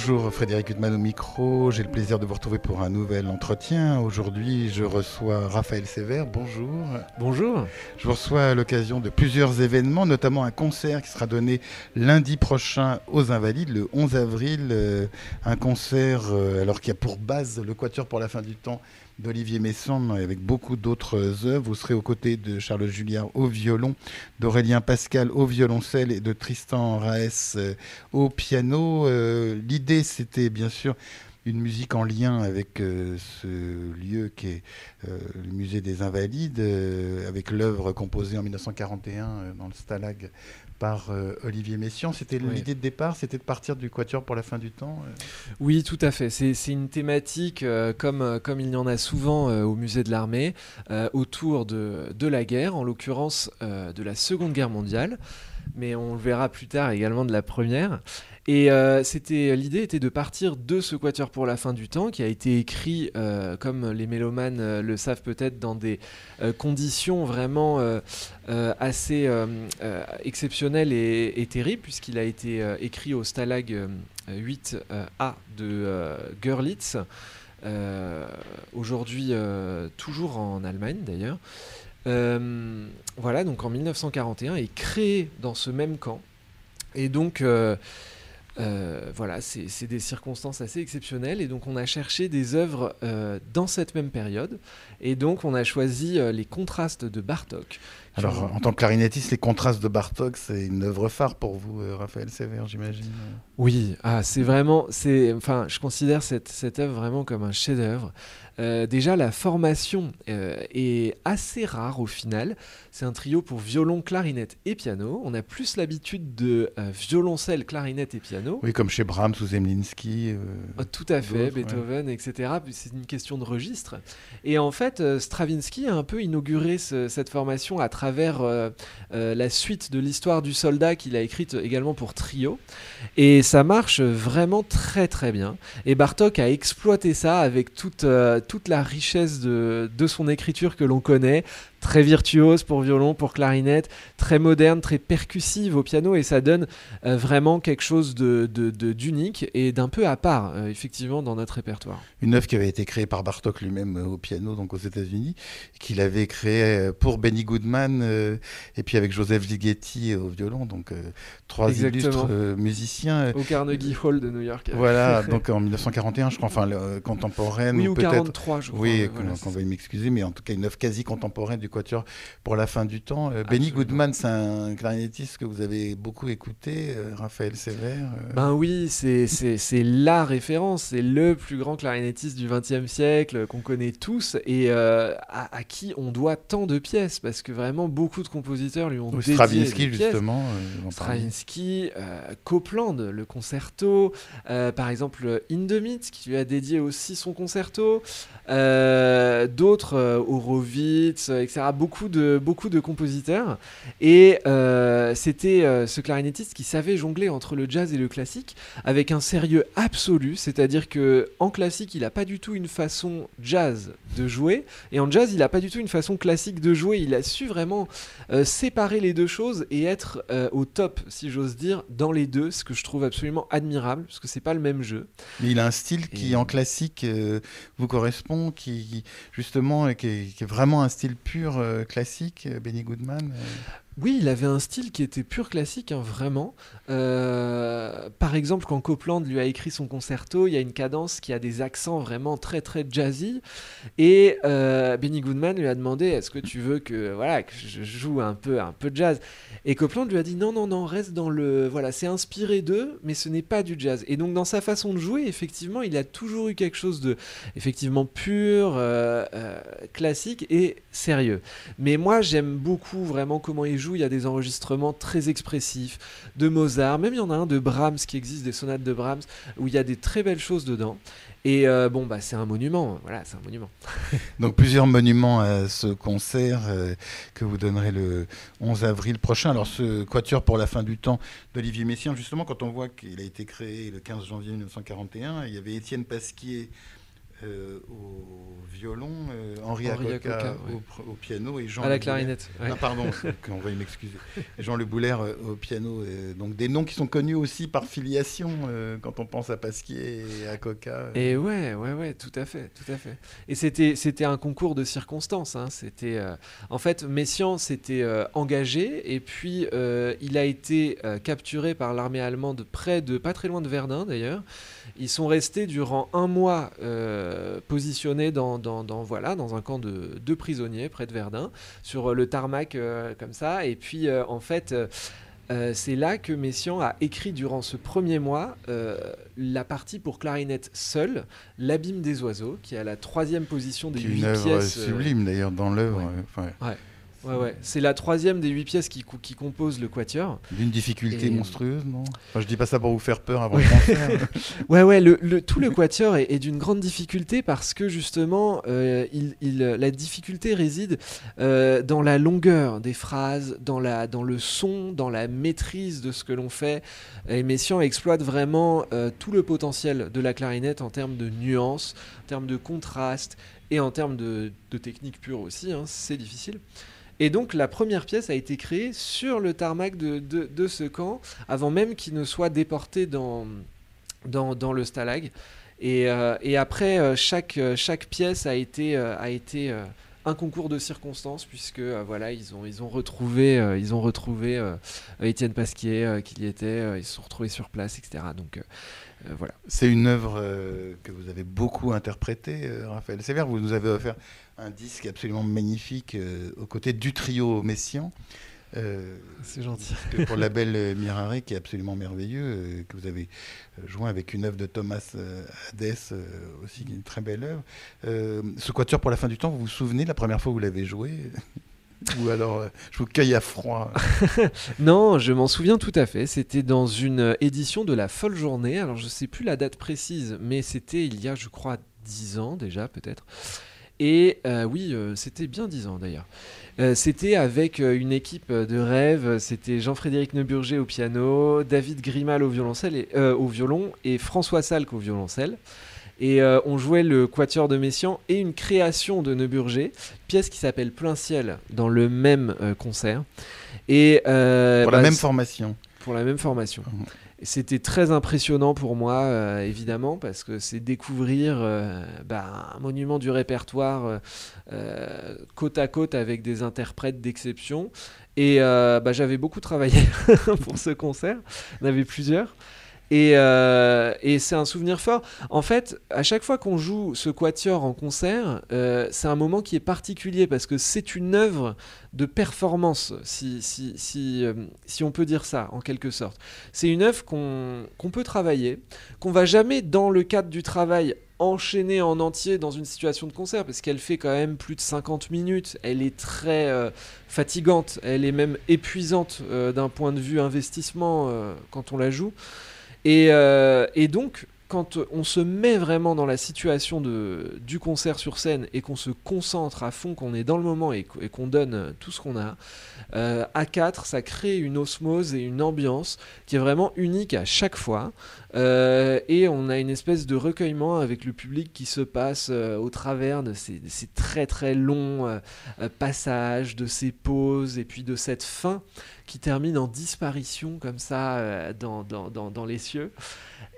Bonjour Frédéric Huttman au micro, j'ai le plaisir de vous retrouver pour un nouvel entretien. Aujourd'hui je reçois Raphaël Sévère, bonjour. Bonjour. Je vous reçois à l'occasion de plusieurs événements, notamment un concert qui sera donné lundi prochain aux Invalides, le 11 avril. euh, un concert euh, alors qu'il y a pour base le Quatuor pour la fin du temps d'Olivier Messon avec beaucoup d'autres œuvres. Vous serez aux côtés de Charles Julliard au violon, d'Aurélien Pascal au violoncelle et de Tristan Raes euh, au piano. Euh, L'idée, c'était bien sûr une musique en lien avec euh, ce lieu qui est le musée des Invalides, avec l'œuvre composée en 1941 euh, dans le Stalag par euh, Olivier Messiaen. C'était Oui. l'idée de départ, c'était de partir du Quatuor pour la fin du temps. euh? Oui, tout à fait. C'est une thématique, euh, comme, comme il y en a souvent euh, au musée de l'armée, autour de, de la guerre, en l'occurrence de la Seconde Guerre mondiale, mais on le verra plus tard également de la Première. Et euh, l'idée était de partir de ce quatuor pour la fin du temps, qui a été écrit, euh, comme les mélomanes euh, le savent peut-être, dans des conditions vraiment assez exceptionnelles et, terribles, puisqu'il a été écrit au Stalag euh, 8A de Görlitz, aujourd'hui toujours en Allemagne d'ailleurs. Voilà, donc en 1941, et créé dans ce même camp. Et donc, euh, voilà, c'est des circonstances assez exceptionnelles. Et donc, on a cherché des œuvres euh, dans cette même période. Et donc, on a choisi euh, les contrastes de Bartok. Alors, en tant que clarinettiste, les contrastes de Bartok, c'est une œuvre phare pour vous, euh, Raphaël Sévère, j'imagine. Oui, ah, c'est vraiment, c'est, enfin, je considère cette, cette œuvre vraiment comme un chef-d'œuvre. Euh, déjà, la formation euh, est assez rare au final. C'est un trio pour violon, clarinette et piano. On a plus l'habitude de euh, violoncelle, clarinette et piano. Oui, comme chez Brahms ou Zemlinsky. Ah, Tout à fait, ouais. Beethoven, etc. C'est une question de registre. Et en fait, Stravinsky a un peu inauguré ce- cette formation à travers euh, euh, la suite de l'histoire du soldat qu'il a écrite également pour trio. Et ça marche vraiment très très bien. Et Bartok a exploité ça avec toute, euh, toute la richesse de, de son écriture que l'on connaît. Très virtuose pour violon, pour clarinette, très moderne, très percussive au piano, et ça donne euh, vraiment quelque chose de, de- de- d'unique et d'un peu à part, euh, effectivement, dans notre répertoire. Une œuvre qui avait été créée par Bartok lui-même euh, au piano, donc aux États-Unis, qu'il avait créée pour Benny Goodman et puis avec Joseph Ligeti au violon, donc trois Exactement. illustres musiciens. Au Carnegie Hall de New York. Voilà, donc en 1941, je crois, enfin contemporaine oui, ou ou peut-être. 43, je crois. Oui, voilà, qu'on va m'excuser, mais en tout cas une œuvre quasi contemporaine du Quatuor pour la fin du temps. Euh, Benny. Goodman, c'est un clarinettiste que vous avez beaucoup écouté, euh, Raphaël Sévère. euh, Ben oui, c'est, la référence, c'est le plus grand clarinettiste du XXe siècle qu'on connaît tous et à, à qui on doit tant de pièces parce que vraiment beaucoup de compositeurs lui ont ou dédié Stravinsky, des pièces. justement. Stravinsky, Copland, le concerto, par exemple Hindemith qui lui a dédié aussi son concerto, d'autres, Horowitz, euh, etc. Beaucoup de, beaucoup de compositeurs. Et euh, c'était euh, ce clarinettiste qui savait jongler entre le jazz et le classique avec un sérieux absolu, c'est-à-dire que en classique, il n'a pas du tout une façon jazz de jouer, et en jazz, il n'a pas du tout une façon classique de jouer. Il a su vraiment euh, séparer les deux choses et être au top, si j'ose dire, dans les deux, ce que je trouve absolument admirable, parce que c'est pas le même jeu. Mais il a un style qui, Et- en classique, vous correspond, qui, justement, est- qui est, qui est vraiment un style pur euh, classique, euh, Benny Goodman. Oui, il avait un style qui était pur classique, hein, vraiment. Euh, par exemple, quand Copland lui a écrit son concerto, il y a une cadence qui a des accents vraiment très très jazzy. Et euh, Benny Goodman lui a demandé Est-ce que tu veux que voilà que je joue un peu un peu de jazz? Et Copland lui a dit Non non non, reste dans le voilà, c'est inspiré d'eux, mais ce n'est pas du jazz. Et donc dans sa façon de jouer, effectivement, il a toujours eu quelque chose de effectivement pur, euh, classique et sérieux. Mais moi, j'aime beaucoup vraiment comment il joue joue, il y a des enregistrements très expressifs de Mozart. Même il y en a un de Brahms qui existe, des sonates de Brahms, où il y a des très belles choses dedans. Et euh, bon, bah, c'est un monument. Voilà, c'est un monument. Donc plusieurs monuments à ce concert euh, que vous donnerez le 11 avril prochain. Alors ce quatuor pour la fin du temps d'Olivier Messiaen, justement, quand on voit qu'il a été créé le 15 janvier 1941, il y avait Étienne Pasquier euh, au violon, euh, Henri, Henri Acoca, Acoca, au, piano et Jean à la clarinette. ouais. Ah, pardon, on va m'excuser. Jean Le Boulaire euh, au piano. euh, donc des noms qui sont connus aussi par filiation euh, quand on pense à Pasquier et à Coca. Et ouais, ouais, ouais, tout à fait, tout à fait. Et c'était, c'était un concours de circonstances. hein. C'était, en fait, Messiaen s'était engagé et puis il a été capturé par l'armée allemande près de, pas très loin de Verdun d'ailleurs. Ils sont restés durant un mois euh, positionnés dans, dans, dans, voilà, dans un camp de, de prisonniers près de Verdun, sur euh, le tarmac euh, comme ça. Et puis, euh, en fait, euh, c'est là que Messiaen a écrit durant ce premier mois euh, la partie pour clarinette seule, L'abîme des oiseaux, qui est à la troisième position des huit une œuvre pièces. euh, sublime d'ailleurs dans l'œuvre. ouais. Ouais, ouais. C'est la troisième des huit pièces qui, qui composent le quatuor. D'une difficulté Et- monstrueuse, non? Enfin, Je dis pas ça pour vous faire peur avant le concert. Ouais, ouais, le, le- tout le quatuor est, est d'une grande difficulté parce que justement, euh, il, il- la difficulté réside euh, dans la longueur des phrases, dans, la, dans le son, dans la maîtrise de ce que l'on fait. Et Messiaen exploite vraiment euh, tout le potentiel de la clarinette en termes de nuances, en termes de contraste et en termes de, de technique pure aussi. hein, c'est difficile. Et donc la première pièce a été créée sur le tarmac de, de- ce camp, avant même qu'il ne soit déporté dans, dans, le stalag. Et, euh, après, euh, chaque, euh, chaque pièce a été, a été un concours de circonstances, puisque voilà, ils ont, ils ont retrouvé, ils ont retrouvé Étienne Pasquier qui y était, ils se sont retrouvés sur place, etc. Donc voilà. C'est une œuvre que vous avez beaucoup interprétée, Raphaël Sévère. Vous nous avez offert un disque absolument magnifique euh, aux côtés du trio Messiaen. Euh, C'est gentil. pour la belle euh, Mirare, qui est absolument merveilleux, euh, que vous avez joint avec une œuvre de Thomas euh, Hadès, euh, aussi une très belle œuvre. Euh, ce quatuor pour la fin du temps, vous vous souvenez la première fois que vous l'avez joué? Ou alors, euh, je vous cueille à froid. Non, je m'en souviens tout à fait. C'était dans une édition de la Folle Journée. Alors, je ne sais plus la date précise, mais c'était il y a, je crois, 10 ans déjà, peut-être. Et euh, oui, euh, c'était bien 10 ans d'ailleurs. Euh, c'était avec une équipe de rêve. C'était Jean-Frédéric Neuburger au piano, David Grimal au, violoncelle et, au violon et François Salk au violoncelle. Et on jouait le Quatuor de Messiaen et une création de Neuburger, pièce qui s'appelle Plein Ciel, dans le même concert. Et, pour la bah, même formation. pour la même formation. Mhm. C'était très impressionnant pour moi, euh, évidemment, parce que c'est découvrir euh, bah, un monument du répertoire euh, côte à côte avec des interprètes d'exception. Et bah, j'avais beaucoup travaillé pour ce concert. En avait plusieurs. Et, euh, et c'est un souvenir fort. En fait, à chaque fois qu'on joue ce quatuor en concert, euh, c'est un moment qui est particulier parce que c'est une œuvre de performance, si, euh, on peut dire ça, en quelque sorte. C'est une œuvre qu'on peut travailler, qu'on va jamais, dans le cadre du travail, enchaîner en entier dans une situation de concert, parce qu'elle fait quand même plus de 50 minutes. Elle est très fatigante, elle est même épuisante d'un point de vue investissement quand on la joue. Et, euh, et donc, quand on se met vraiment dans la situation du concert sur scène et qu'on se concentre à fond, qu'on est dans le moment et qu- et qu'on donne tout ce qu'on a, euh, à 4, ça crée une osmose et une ambiance qui est vraiment unique à chaque fois. Euh, et on a une espèce de recueillement avec le public qui se passe euh, au travers de ces, très très longs euh, passages, de ces pauses et puis de cette fin qui termine en disparition comme ça dans, dans, dans les cieux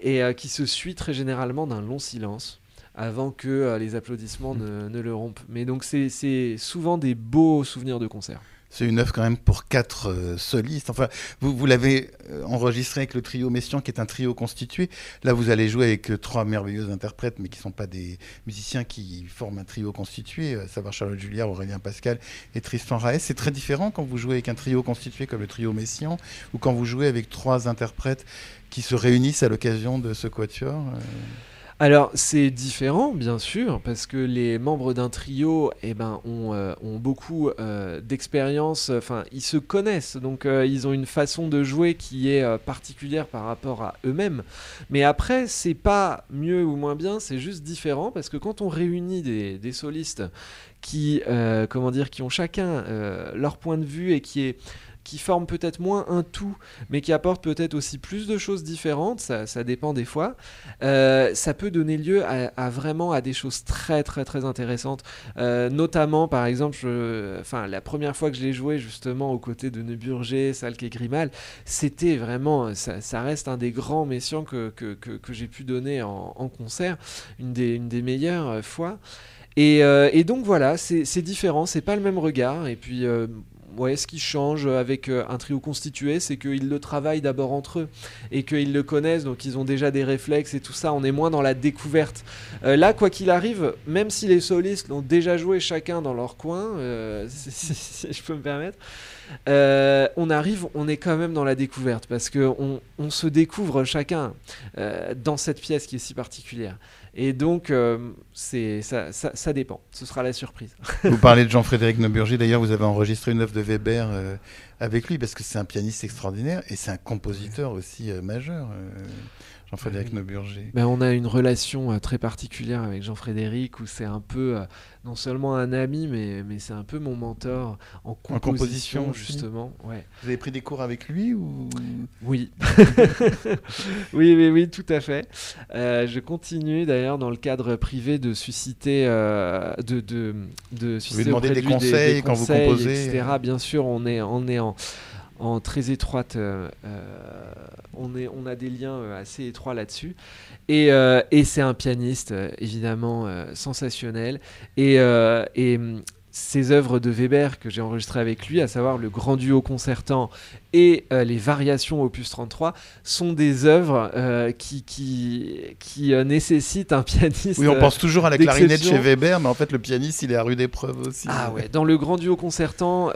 et euh, qui se suit très généralement d'un long silence avant que euh, les applaudissements ne, ne le rompent. Mais donc c'est souvent des beaux souvenirs de concert. C'est une œuvre quand même pour quatre euh, solistes. Enfin, vous, l'avez euh, enregistré avec le trio Messiaen, qui est un trio constitué. Là, vous allez jouer avec euh, trois merveilleux interprètes, mais qui ne sont pas des musiciens qui forment un trio constitué, à savoir Charlotte Julliard, Aurélien Pascal et Tristan Raes. C'est très différent quand vous jouez avec un trio constitué comme le trio Messiaen, ou quand vous jouez avec trois interprètes qui se réunissent à l'occasion de ce quatuor. Alors c'est différent bien sûr parce que les membres d'un trio eh ben, ont, euh, beaucoup euh, d'expérience, enfin ils se connaissent donc euh, ils ont une façon de jouer qui est particulière par rapport à eux-mêmes. Mais après c'est pas mieux ou moins bien, c'est juste différent parce que quand on réunit des, solistes qui, comment dire, qui ont chacun leur point de vue et qui est qui forment peut-être moins un tout, mais qui apportent peut-être aussi plus de choses différentes, ça, dépend des fois, euh, ça peut donner lieu à, vraiment à des choses très très très intéressantes. Euh, notamment, par exemple, enfin, la première fois que je l'ai joué justement aux côtés de Neuburger, Salk et Grimal, c'était vraiment, ça, reste un des grands messieurs que, que, que, j'ai pu donner en, concert, une des, une des meilleures euh, fois. Et, donc voilà, c'est différent, c'est pas le même regard. Et puis, ouais, ce qui change avec euh, un trio constitué, c'est qu'ils le travaillent d'abord entre eux et qu'ils le connaissent, donc ils ont déjà des réflexes et tout ça. On est moins dans la découverte. Euh, là, quoi qu'il arrive, même si les solistes l'ont déjà joué chacun dans leur coin, euh, si, je peux me permettre. on arrive, on est quand même dans la découverte parce que on, se découvre chacun dans cette pièce qui est si particulière. Et donc, euh, c'est ça, ça, dépend. Ce sera la surprise. Vous parlez de Jean-Frédéric Neuburger, d'ailleurs vous avez enregistré une œuvre de Weber euh, avec lui parce que c'est un pianiste extraordinaire et c'est un compositeur aussi euh, majeur, Jean-Frédéric Oui. Neuburger. Ben, on a une relation euh, très particulière avec Jean-Frédéric où c'est un peu euh, non seulement un ami, mais, mais c'est un peu mon mentor en composition, justement. Ouais. Vous avez pris des cours avec lui ou? Oui. oui, oui, oui, tout à fait. Euh, je continue d'ailleurs dans le cadre privé de susciter, euh, de, de, de susciter demandez auprès des de lui conseils quand vous conseils, composez. etc. Bien sûr, on est, on est en, en très étroite, euh, euh, on, a des liens euh, assez étroits là-dessus. Et, c'est un pianiste, évidemment, sensationnel. Et, et hum, ces œuvres de Weber que j'ai enregistrées avec lui, à savoir le grand duo concertant et euh, les variations opus 33, sont des œuvres euh, qui, qui, qui euh, nécessitent un pianiste. Oui, on pense toujours à la clarinette chez. Weber, mais en fait le pianiste il est à rude épreuve aussi. Ah ouais, dans le grand duo concertant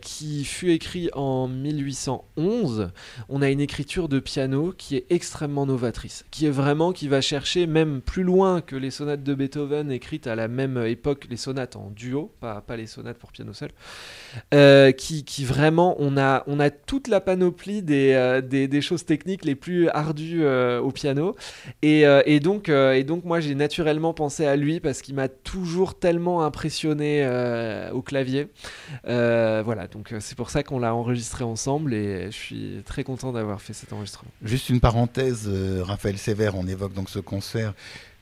qui fut écrit en 1811, on a une écriture de piano qui est extrêmement novatrice, qui est vraiment qui va chercher même plus loin que les sonates de Beethoven écrites à la même époque, les sonates en duo, pas, pas les sonates pour piano seul, qui, qui vraiment on a on a toute la panoplie des, euh, des, des choses techniques les plus ardues euh, au piano. Et, euh, et donc et donc moi j'ai naturellement pensé à lui parce qu'il m'a toujours tellement impressionné au clavier. Voilà. Donc c'est pour ça qu'on l'a enregistré ensemble et je suis très content d'avoir fait cet enregistrement. Juste une parenthèse, Raphaël Sévère, on évoque donc ce concert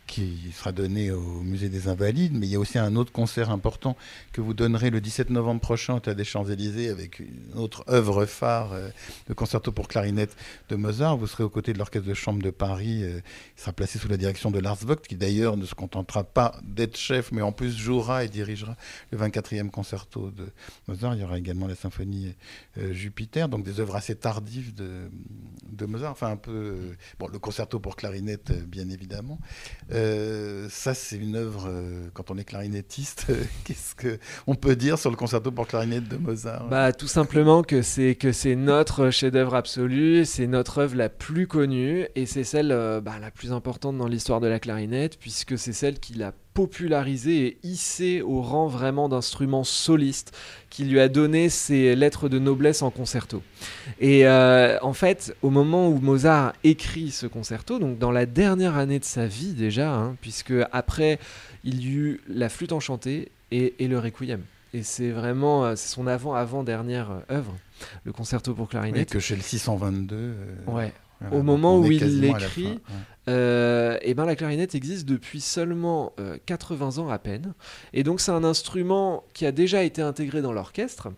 qui sera donné au Musée des Invalides, mais il y a aussi un autre concert important que vous donnerez le 17 novembre prochain au Théâtre des Champs-Élysées avec une autre œuvre phare, euh, le concerto pour clarinette de Mozart. Vous serez aux côtés de l'Orchestre de Chambre de Paris, euh, il sera placé sous la direction de Lars Vogt, qui d'ailleurs ne se contentera pas d'être chef, mais en plus jouera et dirigera le 24e concerto de Mozart. Il y aura également la symphonie euh, Jupiter, donc des œuvres assez tardives de, de Mozart, enfin un peu, euh, bon, le concerto pour clarinette, euh, bien évidemment. Euh, ça, c'est une œuvre, euh, quand on est clarinettiste, euh, qu'est-ce que on peut dire sur le concerto pour clarinette de Mozart? Bah, tout simplement que c'est que c'est notre chef-d'œuvre absolu, c'est notre œuvre la plus connue et c'est celle bah, la plus importante dans l'histoire de la clarinette puisque c'est celle qui l'a popularisé et hissé au rang vraiment d'instrument soliste, qui lui a donné ses lettres de noblesse en concerto. Et euh, en fait, au moment où Mozart écrit ce concerto, donc dans la dernière année de sa vie déjà, hein, puisque après il y eut la flûte enchantée et, et le requiem. Et c'est vraiment euh, c'est son avant-avant-dernière euh, œuvre, le concerto pour Oui, clarinette. que chez le 622. euh, Ouais. Voilà, Au moment où il l'écrit, ouais. Euh, et ben la clarinette existe depuis seulement euh, 80 ans à peine. Et donc c'est un instrument qui a déjà été intégré dans l'orchestre,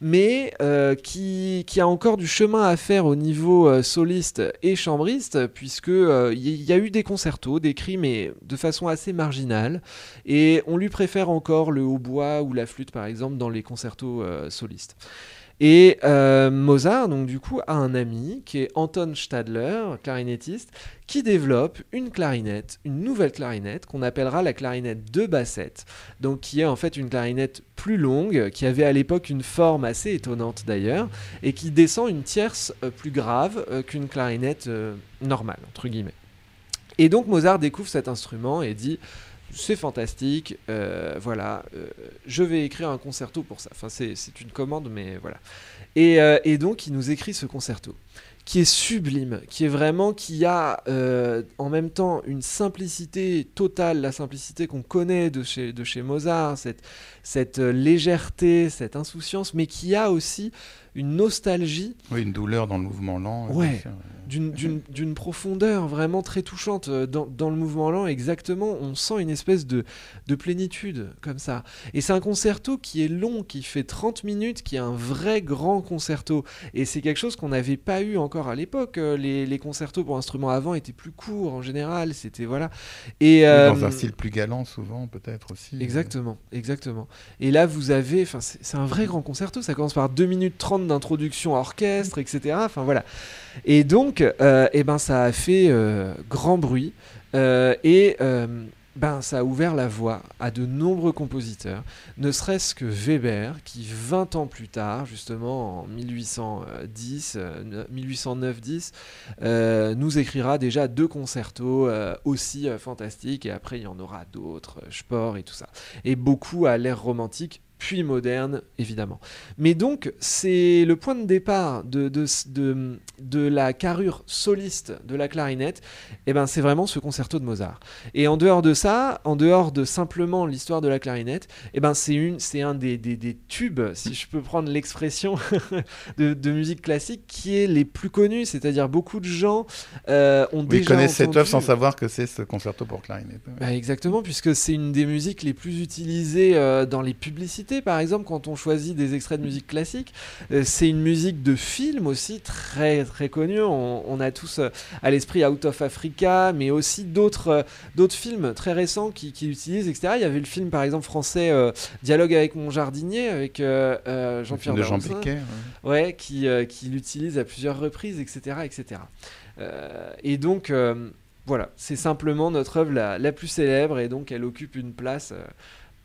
mais euh, qui, qui a encore du chemin à faire au niveau euh, soliste et chambriste, puisque euh, il y, y a eu des concertos décrits, mais de façon assez marginale. Et on lui préfère encore le hautbois ou la flûte, par exemple, dans les concertos euh, solistes. Et euh, Mozart, donc du coup, a un ami qui est Anton Stadler, clarinettiste, qui développe une clarinette, une nouvelle clarinette qu'on appellera la clarinette de bassette, donc qui est en fait une clarinette plus longue, qui avait à l'époque une forme assez étonnante d'ailleurs, et qui descend une tierce euh, plus grave euh, qu'une clarinette normale, entre guillemets. Et donc Mozart découvre cet instrument et dit c'est fantastique, euh, voilà, euh, je vais écrire un concerto pour ça. Enfin, c'est une commande, mais voilà. Et, euh, et donc, il nous écrit ce concerto qui est sublime, qui est vraiment, qui a en même temps une simplicité totale, la simplicité qu'on connaît de chez, de chez Mozart, cette, cette légèreté, cette insouciance, mais qui a aussi une nostalgie Oui, une douleur dans le mouvement lent. euh, Ouais. d'une- profondeur vraiment très touchante euh, dans, dans le mouvement lent exactement on sent une espèce de, de plénitude comme ça et c'est un concerto qui est long qui fait 30 minutes qui est un vrai grand concerto et c'est quelque chose qu'on n'avait pas eu encore à l'époque Euh, les, les concertos pour instruments avant étaient plus courts en général c'était voilà et euh, Dans un style plus galant, souvent, peut-être aussi. Exactement, exactement. Et là, vous avez, enfin, c'est un vrai grand concerto. Ça commence par 2 minutes 30 d'introduction orchestre, etc. Enfin voilà. Et donc, euh, eh ben, ça a fait euh, grand bruit euh, et ben, ça a ouvert la voie à de nombreux compositeurs, ne serait-ce que Weber, qui 20 ans plus tard, justement en 1810, euh, 1809-10, euh, nous écrira déjà deux concertos aussi fantastiques, et après il y en aura d'autres, Spohr et tout ça. Et beaucoup à l'ère romantique, puis moderne, évidemment. Mais donc, c'est le point de départ de, de, de, de la carrure soliste de la clarinette, et ben, c'est vraiment ce concerto de Mozart. Et en dehors de ça, en dehors de simplement l'histoire de la clarinette, et ben, c'est une- c'est un des, des, des tubes, si je peux prendre l'expression de, de musique classique, qui est les plus connus, c'est-à-dire beaucoup de gens euh, ont Oui, déjà ils connaissent cette œuvre sans savoir que c'est ce concerto pour clarinette. bah, exactement, puisque c'est une des musiques les plus utilisées euh, dans les publicités, par exemple, quand on choisit des extraits de musique classique. Euh, c'est une musique de film aussi très très connue. On, on a tous euh, à l'esprit Out of Africa, mais aussi d'autres euh, d'autres films très récents qui, qui l'utilisent, etc. Il y avait le film, par exemple, français euh, Dialogue avec mon jardinier, avec euh, Jean-Pierre Jean. Becker. ouais. Ouais, qui, qui l'utilise à plusieurs reprises, etc. etc. Et donc, voilà, c'est simplement notre œuvre la, la plus célèbre, et donc elle occupe une place euh,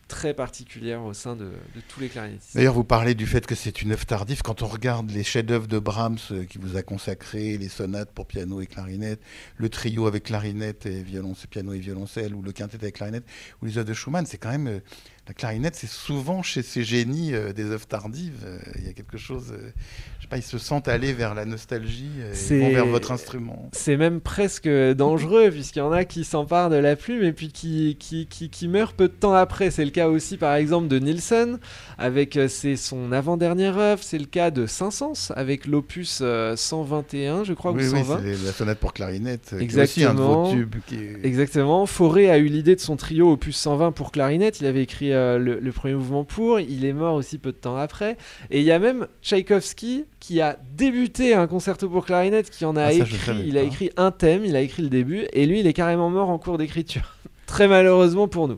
très particulière au sein de, tous les clarinettistes. D'ailleurs, vous parlez du fait que c'est une œuvre tardive. Quand on regarde les chefs-d'œuvre de Brahms euh, qui vous a consacré, les sonates pour piano et clarinette, le trio avec clarinette et violoncelle, piano et violoncelle, ou le quintet avec clarinette, ou les œuvres de Schumann, c'est quand même euh, la clarinette, c'est souvent chez ces génies euh, des œuvres tardives. euh, Il y a quelque chose, euh, je sais pas, ils se sentent aller vers la nostalgie, euh, C'est- ils vont vers votre instrument. C'est même presque dangereux, puisqu'il y en a qui s'emparent de la plume et puis qui, qui, qui, qui meurent peu de temps après. C'est le cas aussi, par exemple, de Nielsen, avec euh, c'est son avant-dernière œuvre. C'est le cas de Saint-Saëns, avec l'opus euh, 121, je crois, oui, ou oui, 120. c'est la sonate pour clarinette, euh, qui est aussi un vos Exactement. tubes. Qui est... Exactement. Fauré a eu l'idée de son trio opus 120 pour clarinette. Il avait écrit euh, le, le premier mouvement pour. Il est mort aussi peu de temps après. Et il y a même Tchaïkovski qui a débuté un concerto pour clarinette, qui en a Ah, ça, écrit. Il a pas. écrit un thème, il a écrit le début, et lui, il est carrément mort en cours d'écriture. Très malheureusement pour nous.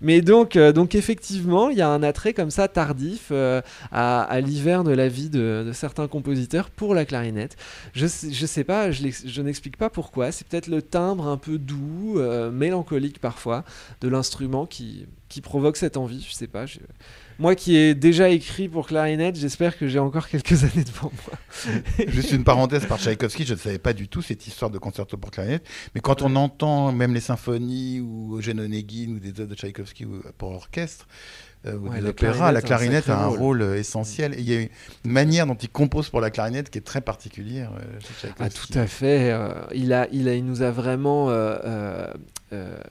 Mais donc, euh, donc effectivement, il y a un attrait comme ça tardif euh, à, l'hiver de la vie de, certains compositeurs pour la clarinette. Je je sais pas, je, n'explique pas pourquoi. C'est peut-être le timbre un peu doux, euh, mélancolique parfois, de l'instrument qui, qui provoque cette envie. Je sais pas. Moi qui ai déjà écrit pour clarinette, j'espère que j'ai encore quelques années devant moi. Juste une parenthèse par Tchaïkovski, je ne savais pas du tout cette histoire de concerto pour clarinette, mais quand on entend même les symphonies ou Eugène Onegin ou des œuvres de Tchaïkovski ou- pour orchestre, euh, ou Ouais, des la opéras, la clarinette clarinette a un rôle euh, essentiel. Et il y a une manière dont il compose pour la clarinette qui est très particulière euh, Ah, tout à fait. euh, il, a, il, a, il nous a vraiment euh,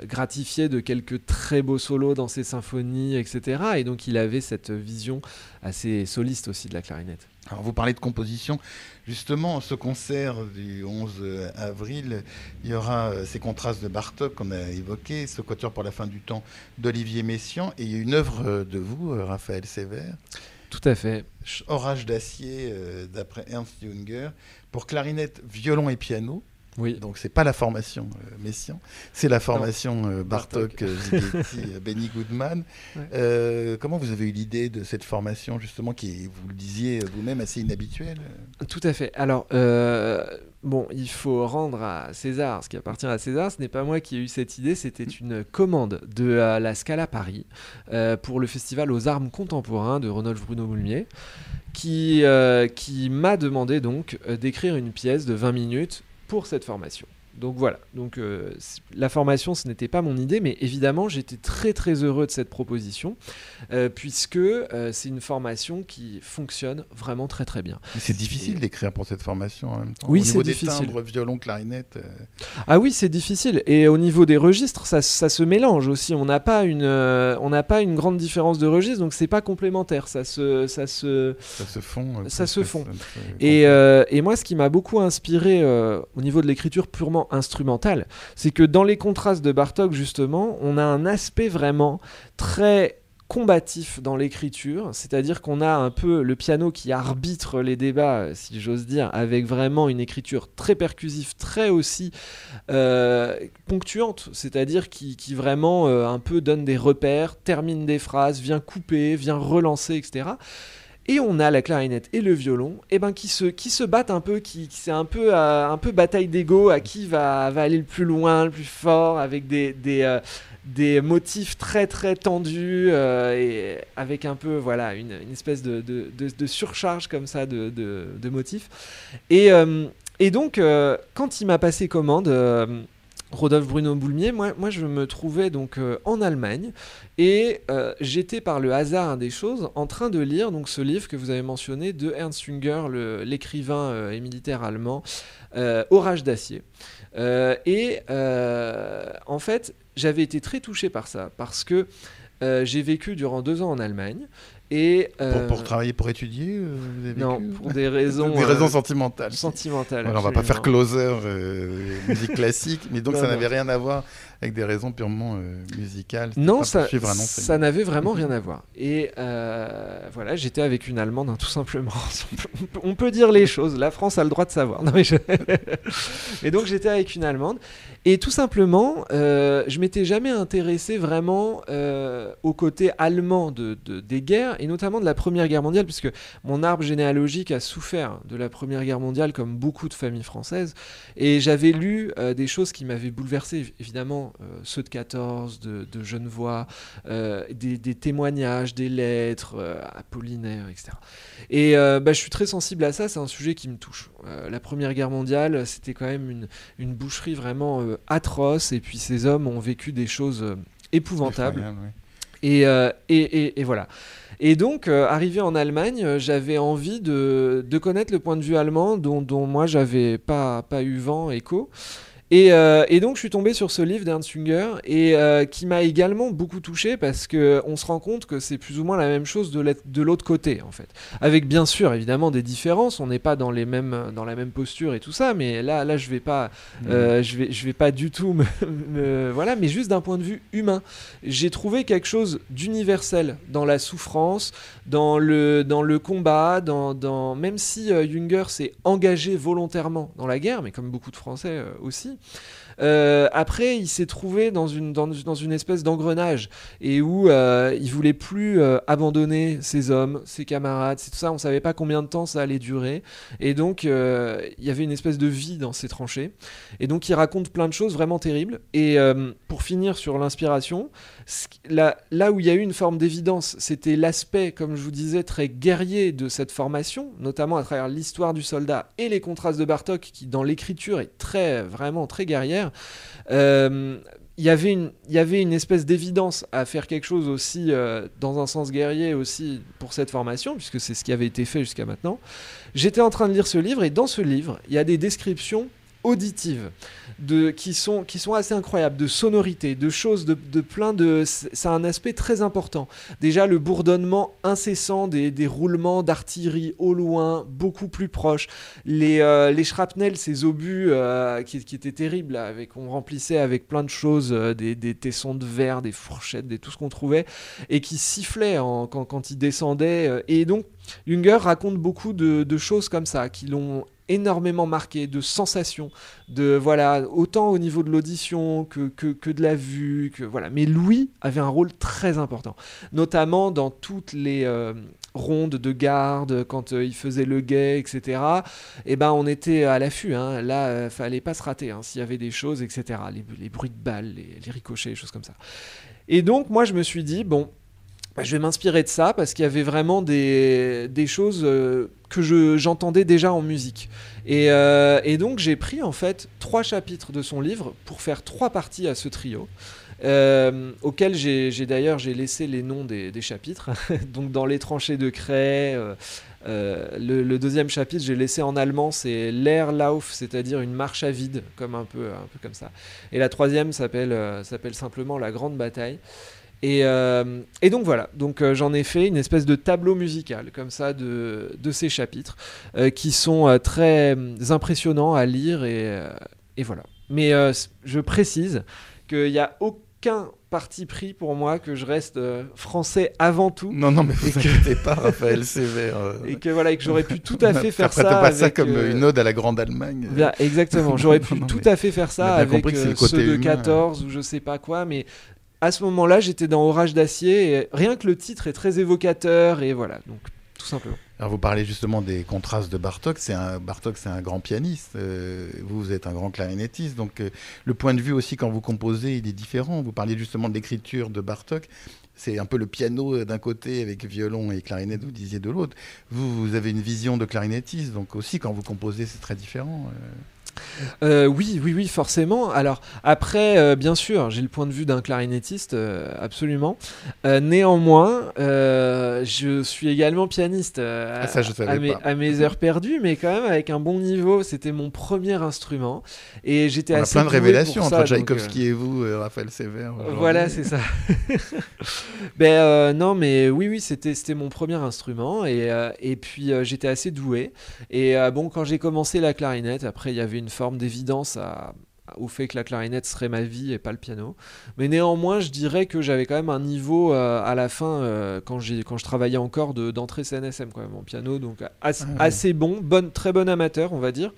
gratifié de quelques très beaux solos dans ses symphonies, etc. Et donc il avait cette vision assez soliste aussi de la clarinette. Alors vous parlez de composition. Justement, ce concert du 11 avril, il y aura euh, ces contrastes de Bartok qu'on a évoqués, ce quatuor pour la fin du temps d'Olivier Messiaen, et il y a une œuvre euh, de vous, euh, Raphaël Sévère, Tout à fait. Orage d'acier d'après Ernst Junger, pour clarinette, violon et piano. Oui. Donc c'est pas la formation euh, Messiaen, c'est la formation euh, Bartok, euh, Ligeti, Benny Goodman. Ouais. Comment vous avez eu l'idée de cette formation justement qui est, vous le disiez vous-même, assez inhabituelle Tout à fait. Alors, bon, il faut rendre à César ce qui appartient à César. Ce n'est pas moi qui ai eu cette idée, c'était une commande de euh, la Scala Paris euh, pour le festival aux armes contemporains de Rodolphe Bruno Moulmier, qui, euh, qui m'a demandé donc d'écrire une pièce de 20 minutes pour cette formation. Donc voilà, donc euh, la formation ce n'était pas mon idée, mais évidemment j'étais très très heureux de cette proposition, euh, puisque euh, c'est une formation qui fonctionne vraiment très très bien. C'est difficile d'écrire pour cette formation en même temps. Oui, Au niveau c'est des difficile. timbres, violon, clarinette. Ah oui, c'est difficile. Et au niveau des registres, ça, ça se mélange aussi. On n'a pas une, on n'a pas une grande différence de registre, donc c'est pas complémentaire. Ça se, ça se. ça se fond. Ça se fond. Et, et moi, ce qui m'a beaucoup inspiré au niveau de l'écriture purement instrumentale, c'est que dans les contrastes de Bartok, justement, on a un aspect vraiment très combatif dans l'écriture, c'est-à-dire qu'on a un peu le piano qui arbitre les débats, si j'ose dire, avec vraiment une écriture très percussive, très aussi euh, ponctuante, c'est-à-dire qui, qui vraiment euh, un peu donne des repères, termine des phrases, vient couper, vient relancer, etc. Et on a la clarinette et le violon, et ben qui se qui se battent un peu, qui, c'est un peu euh, un peu bataille d'ego à qui va va aller le plus loin, le plus fort, avec des des euh, des motifs très très tendus euh, et avec un peu voilà une, une espèce de, de, de- surcharge comme ça de, de, motifs. Et, et donc quand il m'a passé commande Rodolphe Bruno Boulmier, moi, je me trouvais donc euh, en Allemagne et euh, j'étais par le hasard des choses en train de lire donc ce livre que vous avez mentionné de Ernst Jünger, l'écrivain euh, et militaire allemand, Orage d'acier. Et en fait, j'avais été très touché par ça parce que j'ai vécu durant deux ans en Allemagne et Pour, euh, pour travailler, pour étudier euh, vous avez non vécu pour des raisons Des raisons euh, sentimentales. sentimentales. Voilà, on va pas faire closer musique classique, mais donc Non, ça n'avait rien à voir avec des raisons purement musicales. Non, ça, n'avait vraiment rien à voir. Et voilà, j'étais avec une Allemande, hein, tout simplement. On peut, dire les choses. La France a le droit de savoir. Non, mais, je- mais donc j'étais avec une Allemande. Et tout simplement, euh, je m'étais jamais intéressé vraiment euh, au côté allemand de, de- des guerres, et notamment de la Première Guerre mondiale, puisque mon arbre généalogique a souffert de la Première Guerre mondiale, comme beaucoup de familles françaises. Et j'avais lu euh, des choses qui m'avaient bouleversé, évidemment, ceux de 14, de, de Genevois, des, témoignages, des lettres, Apollinaire, etc. Et bah, je suis très sensible à ça, c'est un sujet qui me touche. Euh, la Première Guerre mondiale, c'était quand même une, une boucherie vraiment euh, atroce, et puis ces hommes ont vécu des choses euh, épouvantables. Ouais. Et, et, et- et voilà. Et donc, arrivé en Allemagne, j'avais envie de, de connaître le point de vue allemand dont, dont moi, j'avais pas, pas eu vent, écho. Et, euh, et donc, je suis tombé sur ce livre d'Ernst Jünger et euh, qui m'a également beaucoup touché parce que on se rend compte que c'est plus ou moins la même chose de l'autre côté, en fait. Avec bien sûr, évidemment, des différences. On n'est pas dans les mêmes, dans la même posture et tout ça, mais là, là, je vais pas, euh, je vais, je vais pas du tout me, me- voilà, mais juste d'un point de vue humain, j'ai trouvé quelque chose d'universel dans la souffrance, dans le, dans le combat, dans, dans même si Jünger s'est engagé volontairement dans la guerre, mais comme beaucoup de Français aussi. Euh, après, il s'est trouvé dans une, dans, une espèce d'engrenage et où euh, il voulait plus euh, abandonner ses hommes, ses camarades, c'est tout ça. On savait pas combien de temps ça allait durer, et donc euh, il y avait une espèce de vie dans ces tranchées. Et donc il raconte plein de choses vraiment terribles. Et pour finir sur l'inspiration, là, où il y a eu une forme d'évidence, c'était l'aspect, comme je vous disais, très guerrier de cette formation, notamment à travers l'histoire du soldat et les contrastes de Bartok, qui dans l'écriture est très, vraiment très guerrière. Euh, il y avait une, il y avait une espèce d'évidence à faire quelque chose aussi euh, dans un sens guerrier aussi pour cette formation, puisque c'est ce qui avait été fait jusqu'à maintenant. J'étais en train de lire ce livre et dans ce livre, il y a des descriptions auditives qui, sont, qui sont assez incroyables, de sonorités, de choses, de, de plein de... C'est c'est un aspect très important. Déjà, le bourdonnement incessant des, des roulements d'artillerie au loin, beaucoup plus proches. Les, euh, les shrapnels, ces obus euh, qui, qui étaient terribles, avec, on remplissait avec plein de choses, euh, des, des tessons de verre, des fourchettes, des, tout ce qu'on trouvait, et qui sifflaient en- quand, quand ils descendaient. et donc, Junger raconte beaucoup de choses comme ça, qui l'ont énormément marqué, de sensations, de voilà, autant au niveau de l'audition que, que, de la vue, que voilà. Mais Louis avait un rôle très important, notamment dans toutes les euh, rondes de garde, quand euh, il faisait le guet, etc. Et ben on était à l'affût, hein. là, euh, fallait pas se rater, hein, s'il y avait des choses, etc. Les, les bruits de balles, les, ricochets, choses comme ça. Et donc moi je me suis dit bon je vais m'inspirer de ça parce qu'il y avait vraiment des, des choses que je, j'entendais déjà en musique. Et, et donc j'ai pris en fait trois chapitres de son livre pour faire trois parties à ce trio. Euh, auquel j'ai d'ailleurs j'ai laissé les noms des, chapitres. Donc dans les tranchées de craie, euh, euh, le, deuxième chapitre j'ai laissé en allemand, c'est Leerlauf, c'est-à-dire une marche à vide, comme un peu un peu comme ça. Et la troisième s'appelle s'appelle simplement la grande bataille. Et, et, donc voilà, donc j'en ai fait une espèce de tableau musical comme ça de, de ces chapitres qui sont très impressionnants à lire et, et voilà. Mais je précise qu'il n'y a aucun parti pris pour moi que je reste euh, français avant tout. Non, non, mais vous inquiétez pas, Raphaël Sévère. Euh. Et que voilà, et que j'aurais pu tout à fait faire ça. pas avec, ça comme euh, une ode à la grande Allemagne. exactement, j'aurais pu tout à fait faire ça avec ceux de 14 ou je sais pas quoi, mais à ce moment-là, j'étais dans Orage d'acier et rien que le titre est très évocateur et voilà, donc tout simplement. Alors vous parlez justement des contrastes de Bartok. C'est un Bartok, c'est un grand pianiste. Euh, vous, êtes un grand clarinettiste. Donc euh, le point de vue aussi quand vous composez, il est différent. Vous parliez justement de l'écriture de Bartok. C'est un peu le piano euh, d'un côté avec violon et clarinette, vous disiez de l'autre. Vous, vous avez une vision de clarinettiste, donc aussi quand vous composez, c'est très différent. Euh, oui, oui, oui, forcément. Alors après, euh, bien sûr, j'ai le point de vue d'un clarinettiste, euh, absolument. néanmoins, je suis également pianiste ah, ça, je à, mes, à, mes, heures perdues, mais quand même avec un bon niveau. C'était mon premier instrument et j'étais assez. plein de révélations entre Tchaïkovski et vous, Raphaël Sévère. Voilà, c'est ça. ben non, mais oui, oui, c'était c'était mon premier instrument et et puis j'étais assez doué. Et bon, quand j'ai commencé la clarinette, après il y avait une forme d'évidence au fait que la clarinette serait ma vie et pas le piano. Mais néanmoins, je dirais que j'avais quand même un niveau euh, à la fin, euh, quand, quand je travaillais encore, d'entrée CNSM quand même en piano, donc ah assez, bon, bonne, très bon amateur, on va dire.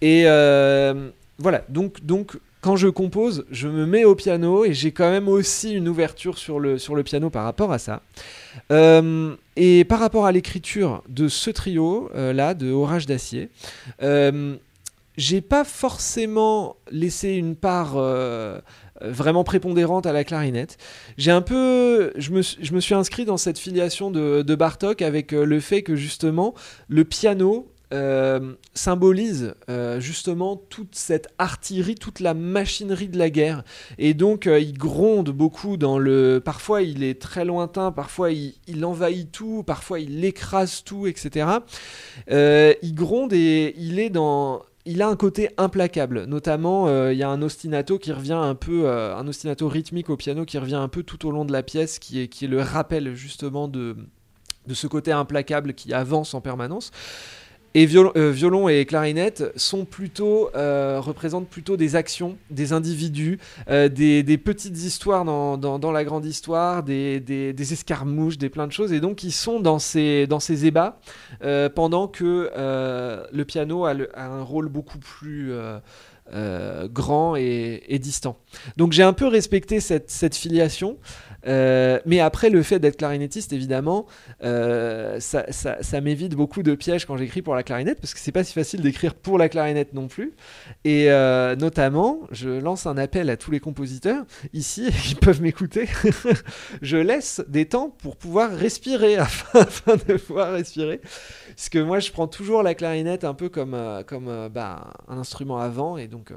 Et euh, voilà, donc, donc quand je compose, je me mets au piano et j'ai quand même aussi une ouverture sur le, sur le piano par rapport à ça. et par rapport à l'écriture de ce trio là, de Orage d'acier, j'ai pas forcément laissé une part euh, vraiment prépondérante à la clarinette. J'ai un peu, je me, je me, suis inscrit dans cette filiation de, Bartok avec euh, le fait que justement le piano euh, symbolise justement toute cette artillerie, toute la machinerie de la guerre. Et donc il gronde beaucoup dans le... Parfois il est très lointain, parfois il, il envahit tout, parfois il écrase tout, etc. il gronde et il est dans il a un côté implacable. Notamment, euh, il y a un ostinato qui revient un peu, euh, un ostinato rythmique au piano qui revient un peu tout au long de la pièce, qui est, le rappel justement de ce côté implacable qui avance en permanence. Et euh, violon, et clarinette euh, représentent plutôt des actions, des individus, euh, des, petites histoires dans, la grande histoire, des, escarmouches, des plein de choses. Et donc ils sont dans ces, dans ébats pendant que le piano a, un rôle beaucoup plus grand et, distant. Donc j'ai un peu respecté cette filiation. Euh, mais après, le fait d'être clarinettiste, évidemment, euh, ça, m'évite beaucoup de pièges quand j'écris pour la clarinette, parce que c'est pas si facile d'écrire pour la clarinette non plus. Et euh, notamment, je lance un appel à tous les compositeurs ici qui peuvent m'écouter. je laisse des temps pour pouvoir respirer, afin, de pouvoir respirer. Parce que moi, je prends toujours la clarinette un peu comme, comme bah, un instrument avant, et donc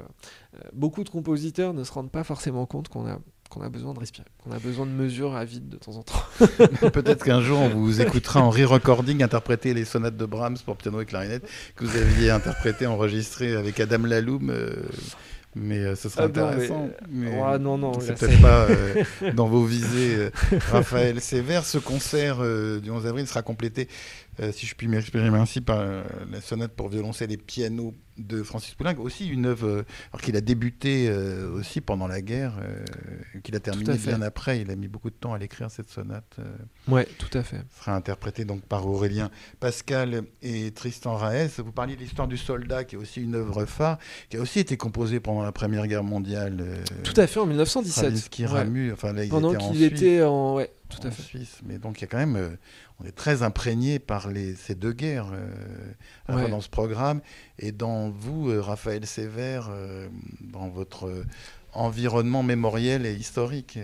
beaucoup de compositeurs ne se rendent pas forcément compte qu'on a qu'on a besoin de respirer, qu'on a besoin de mesures à vide de temps en temps. Peut-être qu'un jour on vous écoutera en re-recording interpréter les sonates de Brahms pour piano et clarinette que vous aviez interprété, enregistré avec Adam Laloum. Euh, mais euh, ce serait ah intéressant. Mais, ah, non, non, c'est peut-être pas euh, dans vos visées. Raphaël Sévère, ce concert du 11 avril sera complété euh, si je puis m'exprimer ainsi, par euh, la sonate pour violoncelle et piano de Francis Poulenc, aussi une œuvre euh, alors qu'il a débuté aussi pendant la guerre, qu'il a terminé bien après. Il a mis beaucoup de temps à l'écrire cette sonate. ouais, tout à fait. Sera interprétée donc par Aurélien Pascal et Tristan Raès. Vous parliez de l'histoire du soldat, qui est aussi une œuvre phare, qui a aussi été composée pendant la Première Guerre mondiale. tout à fait, en 1917. Qui Ramu, enfin là, pendant qu'il était en, ouais, tout à fait. Suisse. Mais donc il y a quand même on est très imprégné par les, ces deux guerres euh, dans ce programme et dans vous, euh, Raphaël Sévère, euh, dans votre environnement mémoriel et historique.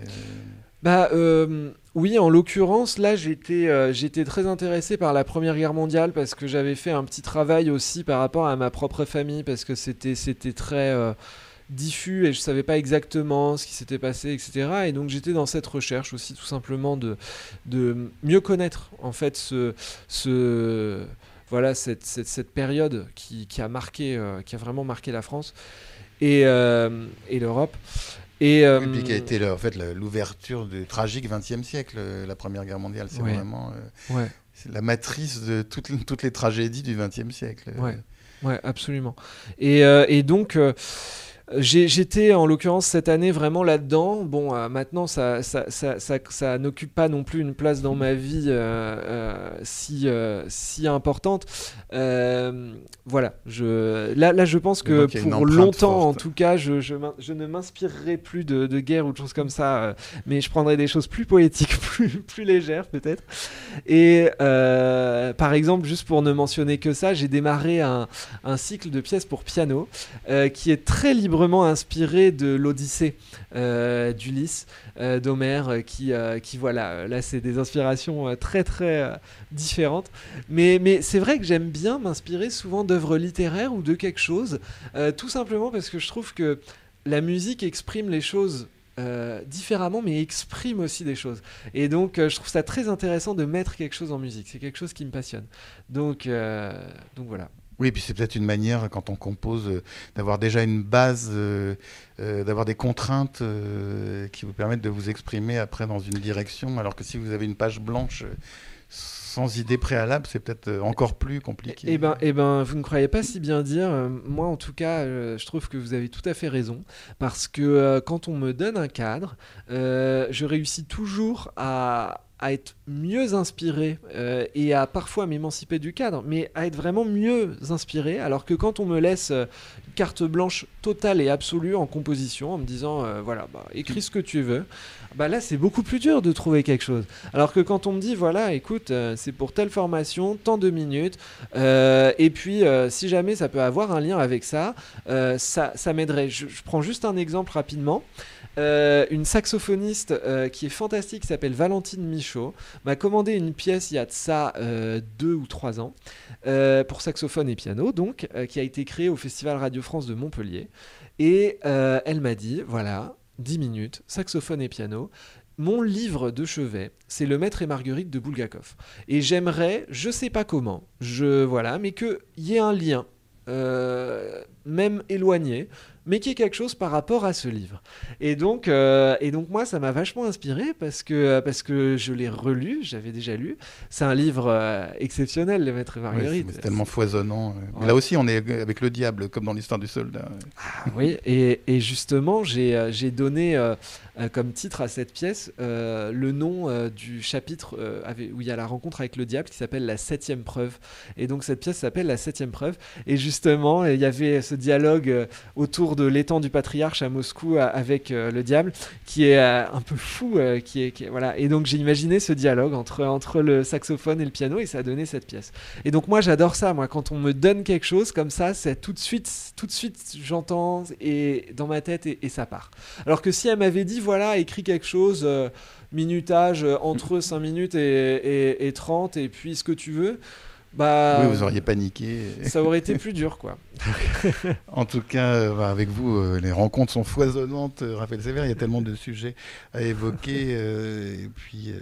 Bah euh, oui, en l'occurrence, là j'étais euh, j'étais très intéressé par la Première Guerre mondiale parce que j'avais fait un petit travail aussi par rapport à ma propre famille parce que c'était c'était très euh, diffus et je savais pas exactement ce qui s'était passé, etc. Et donc j'étais dans cette recherche aussi tout simplement de, de mieux connaître en fait ce, ce voilà cette, cette, cette période qui, qui a marqué, qui a vraiment marqué la France et, et l'Europe. Et, euh, puis qui a été en fait l'ouverture du tragique XXe siècle, euh, la Première Guerre mondiale. C'est vraiment euh, la matrice de toutes, toutes les tragédies du XXe siècle. Ouais, ouais absolument. Et, et donc J'étais en l'occurrence cette année vraiment là-dedans. Bon, euh, maintenant, ça, ça, ça, ça n'occupe pas non plus une place dans ma vie euh, euh, si, si importante. voilà, je, là, là, je pense que pour longtemps, en tout cas, je, je, je ne m'inspirerai plus de, de, guerre ou de choses comme ça, mais je prendrai des choses plus poétiques, plus, plus légères peut-être. Et par exemple, juste pour ne mentionner que ça, j'ai démarré un, un, cycle de pièces pour piano qui est très libre inspiré de l'Odyssée euh, d'Ulysse, euh, d'Homère, euh, qui, qui, voilà, là c'est des inspirations très très différentes. Mais, mais c'est vrai que j'aime bien m'inspirer souvent d'œuvres littéraires ou de quelque chose, tout simplement parce que je trouve que la musique exprime les choses différemment, mais exprime aussi des choses. Et donc, je trouve ça très intéressant de mettre quelque chose en musique. C'est quelque chose qui me passionne. Donc, donc voilà. Oui, et puis c'est peut-être une manière, quand on compose, euh, d'avoir déjà une base, euh, euh, d'avoir des contraintes qui vous permettent de vous exprimer après dans une direction, alors que si vous avez une page blanche sans idée préalable, c'est peut-être encore plus compliqué. Eh ben, eh ben, vous ne croyez pas si bien dire. Moi, en tout cas, je trouve que vous avez tout à fait raison. Parce que quand on me donne un cadre, je réussis toujours à, à être mieux inspiré euh, et à parfois m'émanciper du cadre, mais à être vraiment mieux inspiré, alors que quand on me laisse euh, carte blanche totale et absolue en composition, en me disant, euh, voilà, bah, écris ce que tu veux, bah là c'est beaucoup plus dur de trouver quelque chose. Alors que quand on me dit, voilà, écoute, c'est pour telle formation, tant de minutes, et puis si jamais ça peut avoir un lien avec ça, ça, ça m'aiderait. je, prends juste un exemple rapidement. Euh, une saxophoniste euh, qui est fantastique, qui s'appelle Valentine Michaud, m'a commandé une pièce il y a de ça euh, deux ou trois ans, pour saxophone et piano, donc, qui a été créée au Festival Radio France de Montpellier. Et elle m'a dit, voilà, 10 minutes, saxophone et piano, mon livre de chevet, c'est Le Maître et Marguerite de Bulgakov. Et j'aimerais, je sais pas comment, je voilà, mais qu'il y ait un lien, même éloigné, mais qui est quelque chose par rapport à ce livre. Et donc, euh, et donc moi, ça m'a vachement inspiré parce que, parce que je l'ai relu, j'avais déjà lu. C'est un livre euh, exceptionnel, Le Maître et Marguerite. c'est tellement foisonnant. Là aussi, on est avec le diable, comme dans l'histoire du soldat. Ah, oui, et, et justement, j'ai euh, donné comme titre à cette pièce le nom du chapitre où il y a la rencontre avec le diable qui s'appelle La septième preuve. Et donc, cette pièce s'appelle La septième preuve. Et justement, il y avait ce dialogue autour de l'étang du patriarche à Moscou euh, avec euh, le diable, qui est euh, un peu fou, qui est, voilà. Et donc j'ai imaginé ce dialogue entre entre le saxophone et le piano, et ça a donné cette pièce. Et donc moi j'adore ça, moi quand on me donne quelque chose comme ça, c'est tout de suite, tout de suite j'entends et dans ma tête et, ça part. Alors que si elle m'avait dit voilà écris quelque chose minutage entre 5 minutes et, et, 30 et puis ce que tu veux. Bah, oui, vous auriez paniqué. Ça aurait été plus dur, quoi. en tout cas, euh, bah, avec vous, euh, les rencontres sont foisonnantes, euh, Raphaël Sévère. Il y a tellement de sujets à évoquer. et puis,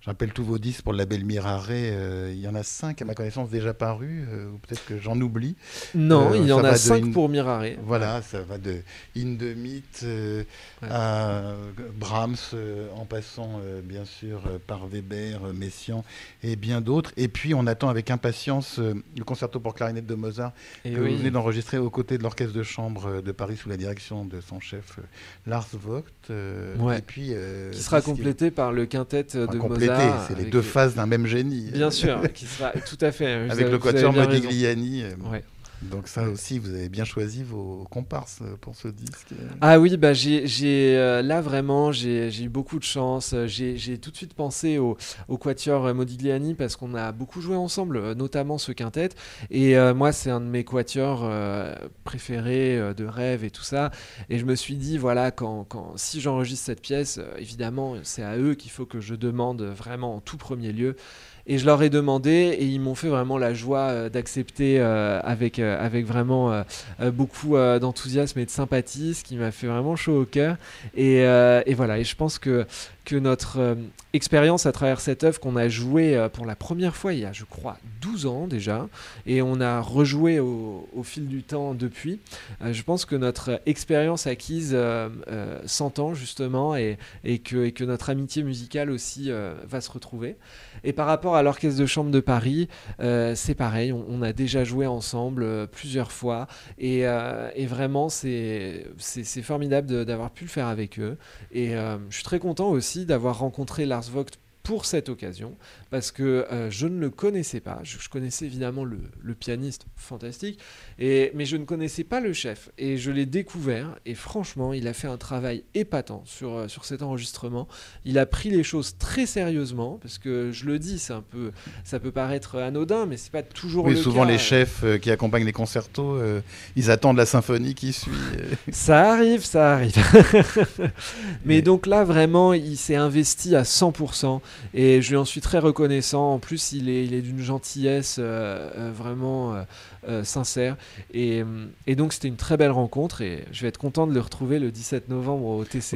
je rappelle tous vos disques pour le label Miraré. il y en a cinq, à ma connaissance, déjà parus. ou peut-être que j'en oublie. Non, il y en a cinq pour Miraré. Voilà, ça va de Indemite à Brahms, en passant, bien sûr, par Weber, Messiaen et bien d'autres. Et puis, on attend avec impatience le concerto pour clarinette de Mozart et que vous venez enregistré aux côtés de l'orchestre de chambre euh, de Paris sous la direction de son chef euh, Lars Vogt. Euh, et puis, qui sera complété par le quintet de Mozart. C'est les deux phases d'un même génie. Bien sûr, qui sera tout à fait. Avec le quatuor Modigliani. Donc ça aussi, vous avez bien choisi vos comparses pour ce disque. Ah oui, bah j'ai, euh, là vraiment, j'ai, eu beaucoup de chance. J'ai, tout de suite pensé au, Quatuor Modigliani parce qu'on a beaucoup joué ensemble, notamment ce quintet. Et moi, c'est un de mes quatuors préférés de rêve et tout ça. Et je me suis dit, voilà, quand si j'enregistre cette pièce, évidemment, c'est à eux qu'il faut que je demande vraiment en tout premier lieu. Et je leur ai demandé et ils m'ont fait vraiment la joie euh, d'accepter euh, avec, euh, avec vraiment beaucoup d'enthousiasme et de sympathie, ce qui m'a fait vraiment chaud au cœur. Et, voilà, et je pense que que notre euh, expérience à travers cette œuvre qu'on a jouée euh, pour la première fois il y a, je crois, 12 ans déjà, et on a rejoué au, fil du temps depuis, euh, je pense que notre expérience acquise s'entend justement et, que, notre amitié musicale aussi va se retrouver. Et par rapport à l'Orchestre de Chambre de Paris, c'est pareil, on, a déjà joué ensemble plusieurs fois, et vraiment c'est formidable d'avoir pu le faire avec eux. Et je suis très content aussi d'avoir rencontré Lars Vogt pour cette occasion, parce que euh, je ne le connaissais pas. Je, connaissais évidemment le, pianiste fantastique, et, mais je ne connaissais pas le chef. Et je l'ai découvert, et franchement, il a fait un travail épatant sur, euh, sur cet enregistrement. Il a pris les choses très sérieusement, parce que je le dis, c'est un peu, ça peut paraître anodin, mais c'est pas toujours oui, le souvent les chefs euh, qui accompagnent les concertos, ils attendent la symphonie qui suit. ça arrive, ça arrive. mais donc là, vraiment, il s'est investi à 100%. Et je lui en suis très reconnaissant. En plus, il est, il est d'une gentillesse euh, euh, vraiment euh, sincère. Et, et donc, c'était une très belle rencontre. Et je vais être content de le retrouver le 17 novembre au TCE.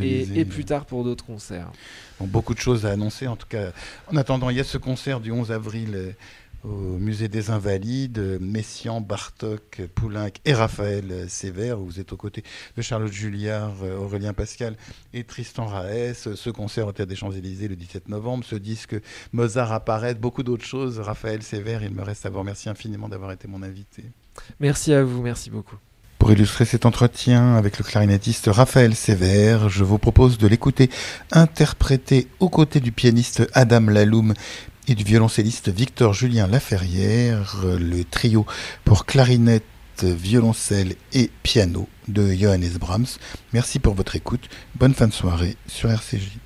et, et, plus tard pour d'autres concerts. beaucoup de choses à annoncer. En tout cas, en attendant, il y a ce concert du 11 avril au musée des Invalides, Messian, Bartok, Poulenc et Raphaël Sévère. Vous êtes aux côtés de Charlotte Julliard, Aurélien Pascal et Tristan Raès. Ce concert au Théâtre des Champs-Élysées le 17 novembre. Ce disque Mozart apparaît, beaucoup d'autres choses. Raphaël Sévère, il me reste à vous remercier infiniment d'avoir été mon invité. Merci à vous, merci beaucoup. Pour illustrer cet entretien avec le clarinettiste Raphaël Sévère, je vous propose de l'écouter interpréter aux côtés du pianiste Adam Laloum et du violoncelliste Victor Julien Laferrière, le trio pour clarinette, violoncelle et piano de Johannes Brahms. Merci pour votre écoute. Bonne fin de soirée sur RCJ.